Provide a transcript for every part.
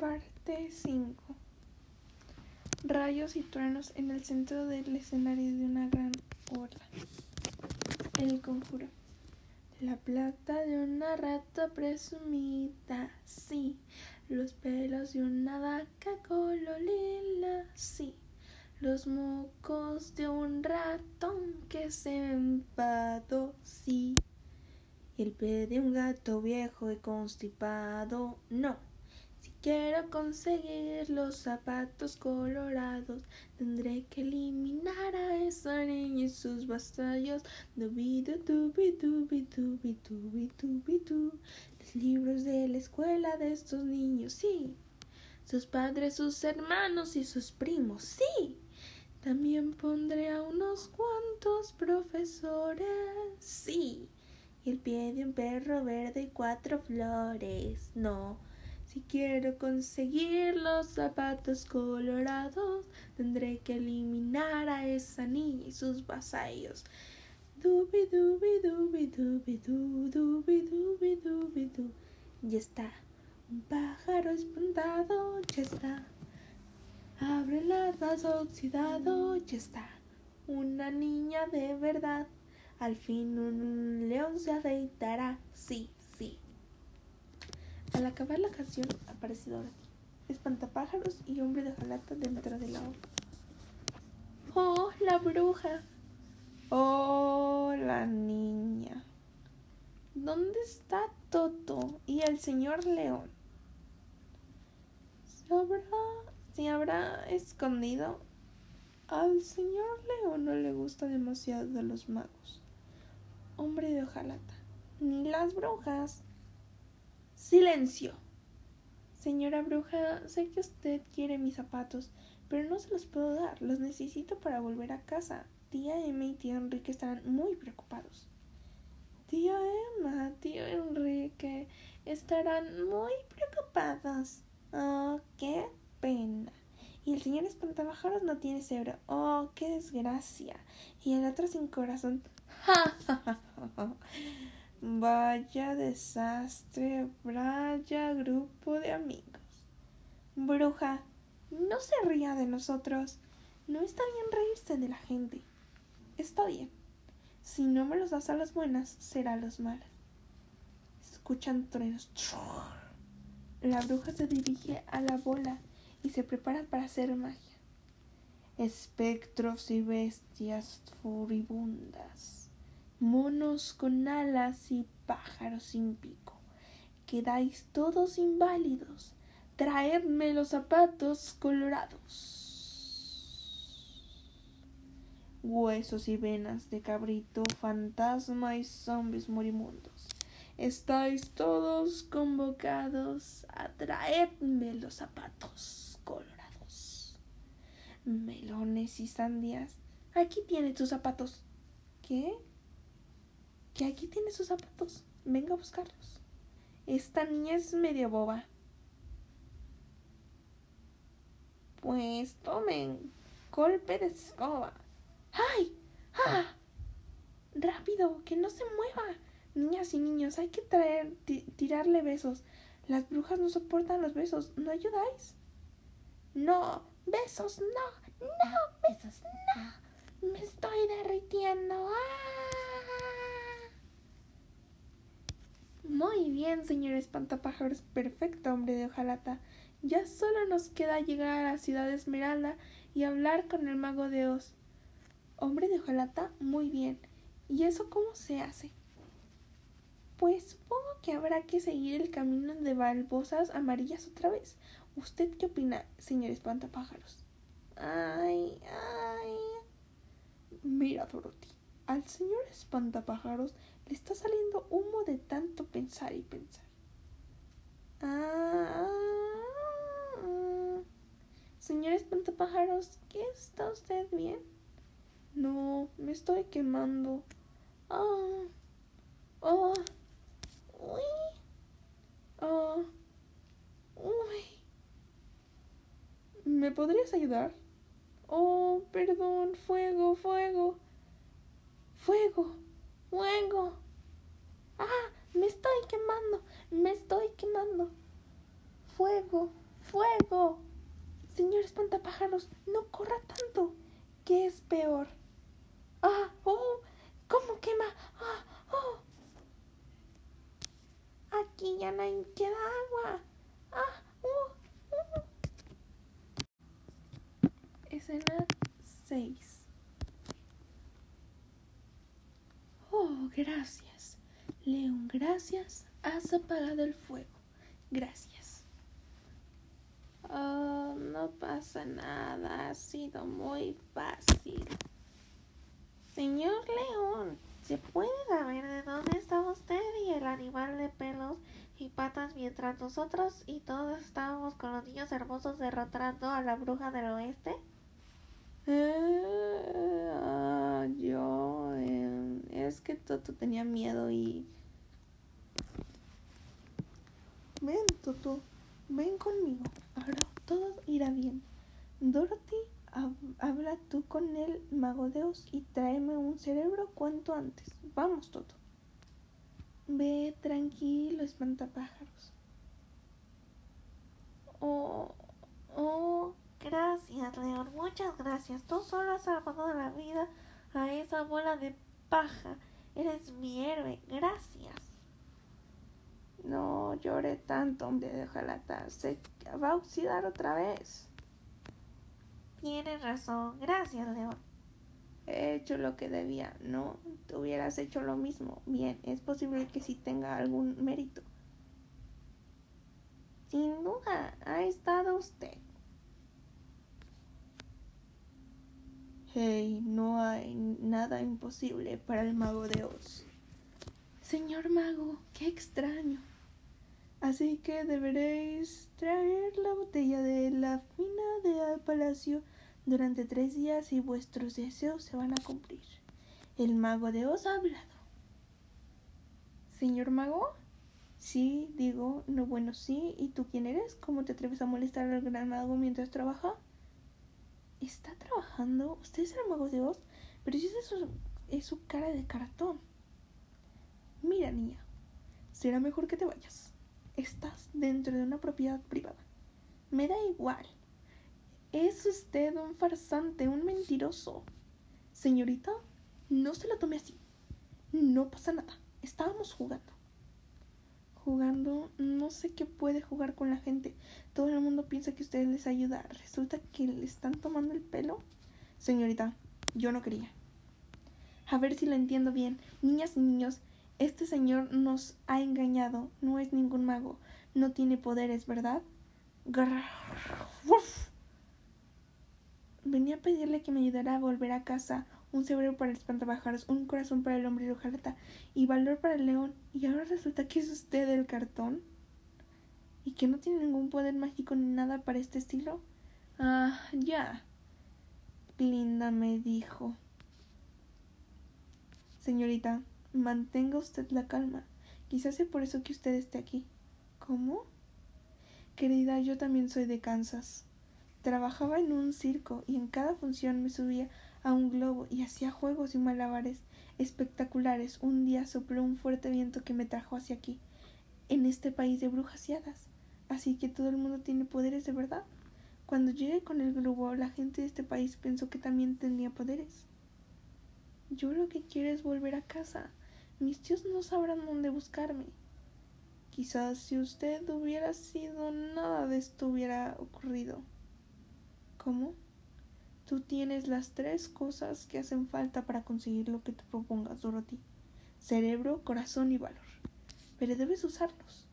Parte 5. Rayos y truenos en el centro del escenario de una gran ola. El conjuro. La plata de una rata presumida, sí. Los pelos de una vaca color lila, sí. Los mocos de un ratón que se enfadó, sí. El pie de un gato viejo y constipado, no. Quiero conseguir los zapatos colorados, tendré que eliminar a esa niña y sus vasallos. Dubidu, dubi, dubi, dubi, dubi, dubi, du. Los libros de la escuela de estos niños, sí. Sus padres, sus hermanos y sus primos, sí. También pondré a unos cuantos profesores, sí. Y el pie de un perro verde y cuatro flores, no. Si quiero conseguir los zapatos colorados, tendré que eliminar a esa niña y sus vasallos. Dubi dubi dubi dubi du dubi dubi dubi du. Ya está. Un pájaro espantado, ya está. Abre las oxidado, ya está. Una niña de verdad. Al fin un león se afeitará. Sí. Al acabar la canción aparece Dorothy, espantapájaros y hombre de jalata dentro de la obra. ¡Oh, la bruja! ¡Oh, la niña! ¿Dónde está Toto y el señor león? ¿Se habrá, se habrá escondido? Al señor león no le gusta demasiado de los magos. Hombre de hojalata. Ni las brujas. Silencio. Señora bruja, sé que usted quiere mis zapatos, pero no se los puedo dar. Los necesito para volver a casa. Tía Emma y tío Enrique estarán muy preocupados. Tía Emma, tío Enrique estarán muy preocupados. Oh, qué pena. Y el señor espantapájaros no tiene cerebro. Oh, qué desgracia. Y el otro sin corazón. ¡Ja, ja, ja, ja! Vaya desastre, vaya grupo de amigos. Bruja, no se ría de nosotros. No está bien reírse de la gente. Está bien. Si no me los das a las buenas, será a las malas. Escuchan truenos. La bruja se dirige a la bola y se prepara para hacer magia. Espectros y bestias furibundas monos con alas y pájaros sin pico. Quedáis todos inválidos. Traedme los zapatos colorados. Huesos y venas de cabrito, fantasma y zombies moribundos. Estáis todos convocados a traerme los zapatos colorados. Melones y sandías. Aquí tiene tus zapatos. ¿Qué? Que aquí tiene sus zapatos. Venga a buscarlos. Esta niña es medio boba. Pues tomen golpe de escoba. ¡Ay! ¡Ah! Rápido, que no se mueva. Niñas y niños, hay que traer, tirarle besos. Las brujas no soportan los besos. ¿No ayudáis? No, besos, no, no, besos, no. Me estoy derritiendo. ¡Ah! Muy bien, señor espantapájaros, perfecto, hombre de hojalata. Ya solo nos queda llegar a la ciudad de Esmeralda y hablar con el mago de Oz. Hombre de hojalata, muy bien. ¿Y eso cómo se hace? Pues supongo que habrá que seguir el camino de balbosas amarillas otra vez. ¿Usted qué opina, señor espantapájaros? Ay, ay. Mira, Dorothy, al señor espantapájaros le está saliendo humo de tanto pensar y pensar. Ah, señor espantapájaros, ¿qué está usted bien? No, me estoy quemando. Ah, oh, uy, oh, uy. ¿Me podrías ayudar? Oh, perdón, fuego, fuego, fuego. Fuego. Ah, me estoy quemando, me estoy quemando. Fuego, fuego. espantapájaros, no corra tanto. ¿Qué es peor? ¡Ah! ¡Oh! ¿Cómo quema? ¡Ah! ¡Oh! Aquí ya no hay, queda agua. ¡Ah! ¡Oh! oh. Escena 6. Oh, gracias. León, gracias. Has apagado el fuego. Gracias. Oh, no pasa nada. Ha sido muy fácil. Señor León, ¿se puede saber de dónde está usted y el animal de pelos y patas mientras nosotros y todos estábamos con los niños hermosos derrotando a la bruja del oeste? Eh, ah, yo... Es que Toto tenía miedo y... Ven, Toto, ven conmigo. Ahora todo irá bien. Dorothy, habla tú con el mago de Oz y tráeme un cerebro cuanto antes. Vamos, Toto. Ve tranquilo, espantapájaros. Oh, oh, gracias, León, muchas gracias. Tú solo has salvado la vida a esa bola de paja. Eres mi héroe, gracias. No llore tanto, hombre, déjala Se va a oxidar otra vez. Tienes razón. Gracias, León. He hecho lo que debía. No, te hubieras hecho lo mismo. Bien, es posible que sí tenga algún mérito. Sin duda, ha estado usted. Hey, no hay nada imposible para el mago de Oz. Señor mago, qué extraño. Así que deberéis traer la botella de la fina de palacio durante tres días y vuestros deseos se van a cumplir. El mago de Oz ha hablado. ¿Señor mago? Sí, digo, no bueno, sí. ¿Y tú quién eres? ¿Cómo te atreves a molestar al gran mago mientras trabaja? ¿Está trabajando? ¿Usted es el mago de Oz? Pero si es su, es su cara de cartón. Mira, niña, será mejor que te vayas. Estás dentro de una propiedad privada. Me da igual. Es usted un farsante, un mentiroso. Señorita, no se la tome así. No pasa nada. Estábamos jugando. Jugando, no sé qué puede jugar con la gente. Todo el mundo piensa que usted les ayuda. Resulta que le están tomando el pelo. Señorita, yo no quería. A ver si lo entiendo bien. Niñas y niños, este señor nos ha engañado, no es ningún mago, no tiene poderes, ¿verdad? Venía a pedirle que me ayudara a volver a casa, un cerebro para el espantapájaros, un corazón para el hombre de hojalata y valor para el león. Y ahora resulta que es usted el cartón. ¿Y que no tiene ningún poder mágico ni nada para este estilo? Ah, ya. Linda me dijo. Señorita, Mantenga usted la calma. Quizás sea por eso que usted esté aquí. ¿Cómo? Querida, yo también soy de Kansas. Trabajaba en un circo y en cada función me subía a un globo y hacía juegos y malabares espectaculares. Un día sopló un fuerte viento que me trajo hacia aquí, en este país de brujas y hadas. Así que todo el mundo tiene poderes de verdad. Cuando llegué con el globo, la gente de este país pensó que también tenía poderes. Yo lo que quiero es volver a casa. Mis tíos no sabrán dónde buscarme. Quizás si usted hubiera sido, nada de esto hubiera ocurrido. ¿Cómo? Tú tienes las tres cosas que hacen falta para conseguir lo que te propongas, Dorothy. Cerebro, corazón y valor. Pero debes usarlos.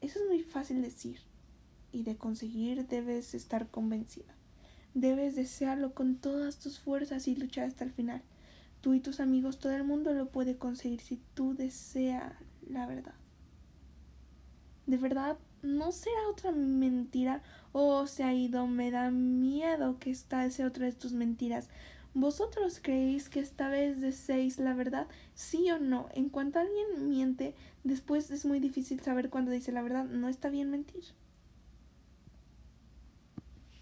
Eso es muy fácil decir. Y de conseguir debes estar convencida. Debes desearlo con todas tus fuerzas y luchar hasta el final. Tú y tus amigos, todo el mundo lo puede conseguir si tú deseas la verdad. De verdad, no será otra mentira. Oh, se ha ido, me da miedo que esta sea otra de tus mentiras. ¿Vosotros creéis que esta vez deseéis la verdad? ¿Sí o no? En cuanto alguien miente, después es muy difícil saber cuándo dice la verdad. No está bien mentir.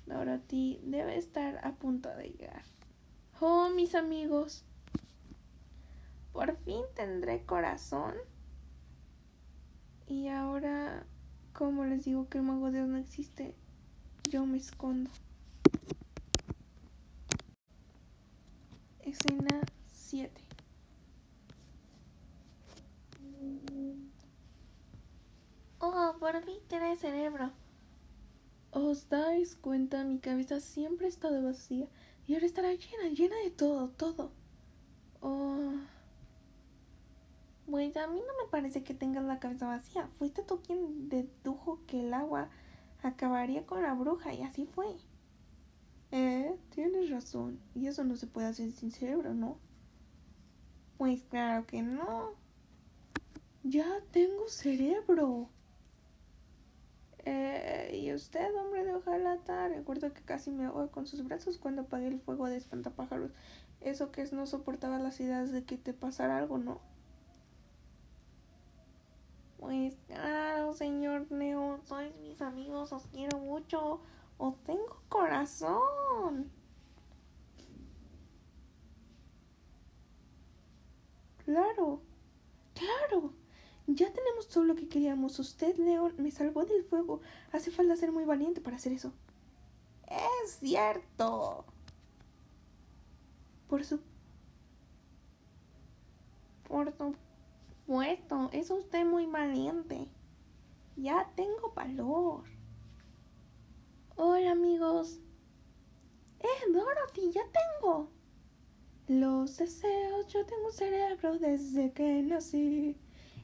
Dorothy debe estar a punto de llegar. Oh, mis amigos, por fin tendré corazón. Y ahora, como les digo que el mago de Dios no existe, yo me escondo. Escena 7. Oh, por fin tiene cerebro. ¿Os dais cuenta? Mi cabeza siempre ha estado vacía y ahora estará llena, llena de todo, todo. Oh, a mí no me parece que tengas la cabeza vacía. Fuiste tú quien dedujo que el agua acabaría con la bruja y así fue. Eh, tienes razón. Y eso no se puede hacer sin cerebro, ¿no? Pues claro que no. Ya tengo cerebro. Eh, ¿Y usted, hombre de hojalata? Recuerdo que casi me ahoga con sus brazos cuando apagué el fuego de espantapájaros. Eso que es no soportaba las ideas de que te pasara algo, ¿no? Pues claro, señor Neo, sois mis amigos, os quiero mucho, os tengo corazón. Claro, claro. Ya tenemos todo lo que queríamos. Usted, León, me salvó del fuego. Hace falta ser muy valiente para hacer eso. Es cierto. Por su... Por supuesto, es usted muy valiente. Ya tengo valor. Hola, amigos. Eh, Dorothy, ya tengo. Los deseos, yo tengo un cerebro desde que nací.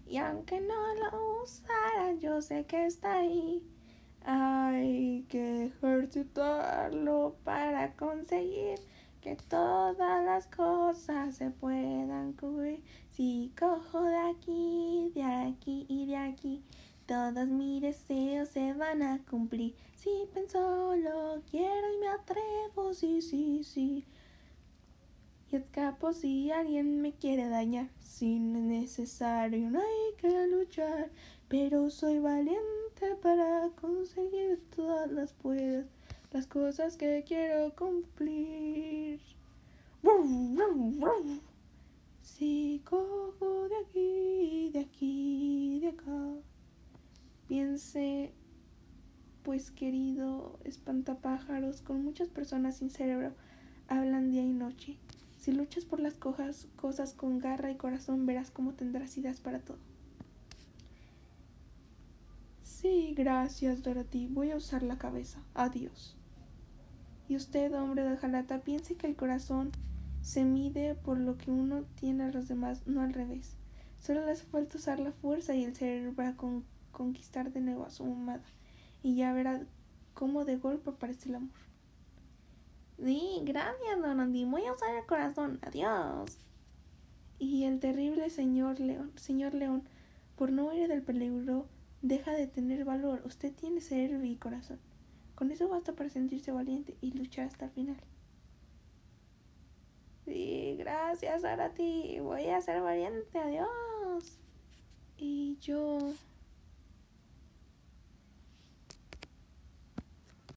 Y aunque no lo usara, yo sé que está ahí. Hay que ejercitarlo para conseguir que todas las cosas se puedan cubrir. Si cojo de aquí, de aquí y de aquí, todos mis deseos se van a cumplir. Si pienso lo quiero y me atrevo, sí, sí, sí y escapo si alguien me quiere dañar. Si no es necesario, no hay que luchar, pero soy valiente para conseguir todas las puedas, las cosas que quiero cumplir. Si cojo de aquí, de aquí, de acá. Piense, pues querido espantapájaros, con muchas personas sin cerebro hablan día y noche. Si luchas por las cosas con garra y corazón, verás cómo tendrás ideas para todo. Sí, gracias, Dorothy. Voy a usar la cabeza. Adiós. Y usted, hombre de jalata, piense que el corazón se mide por lo que uno tiene a los demás, no al revés. Solo le hace falta usar la fuerza y el cerebro para conquistar de nuevo a su amada. Y ya verá cómo de golpe aparece el amor. Sí, gracias, don Andy. Voy a usar el corazón. Adiós. Y el terrible señor León, señor León, por no huir del peligro, deja de tener valor. Usted tiene cerebro y corazón. Con eso basta para sentirse valiente y luchar hasta el final. Sí, gracias, ti. Voy a ser valiente. Adiós. Y yo